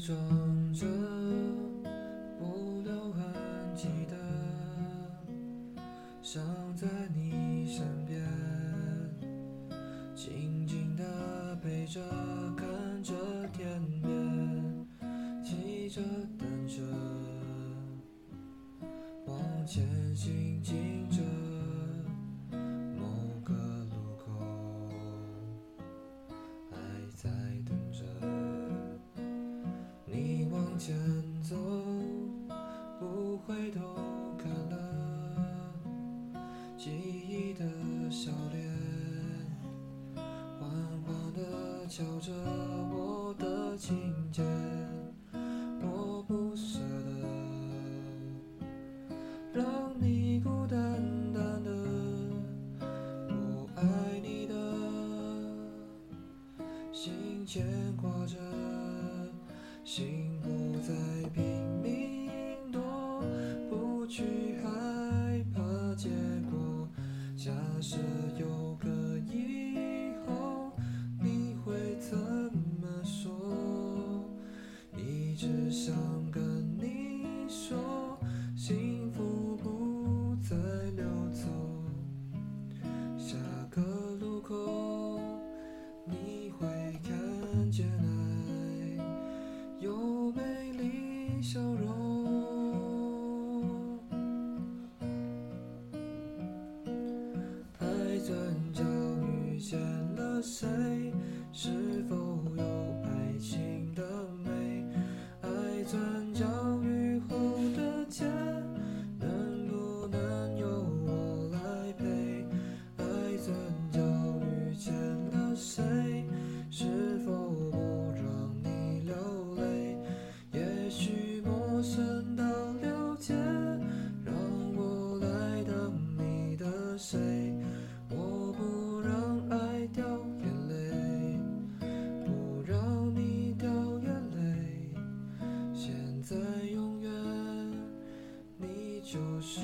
装着不留痕迹的，想在你身边，静静的陪着，看着天边，骑着单车，往前行进笑脸，缓缓地敲着我的琴键，我不舍得让你孤单单的。我爱你的心牵挂着，心假设有个以后，你会怎么说？一直想碎？我不让爱掉眼泪，不让你掉眼泪。现在永远，你，就是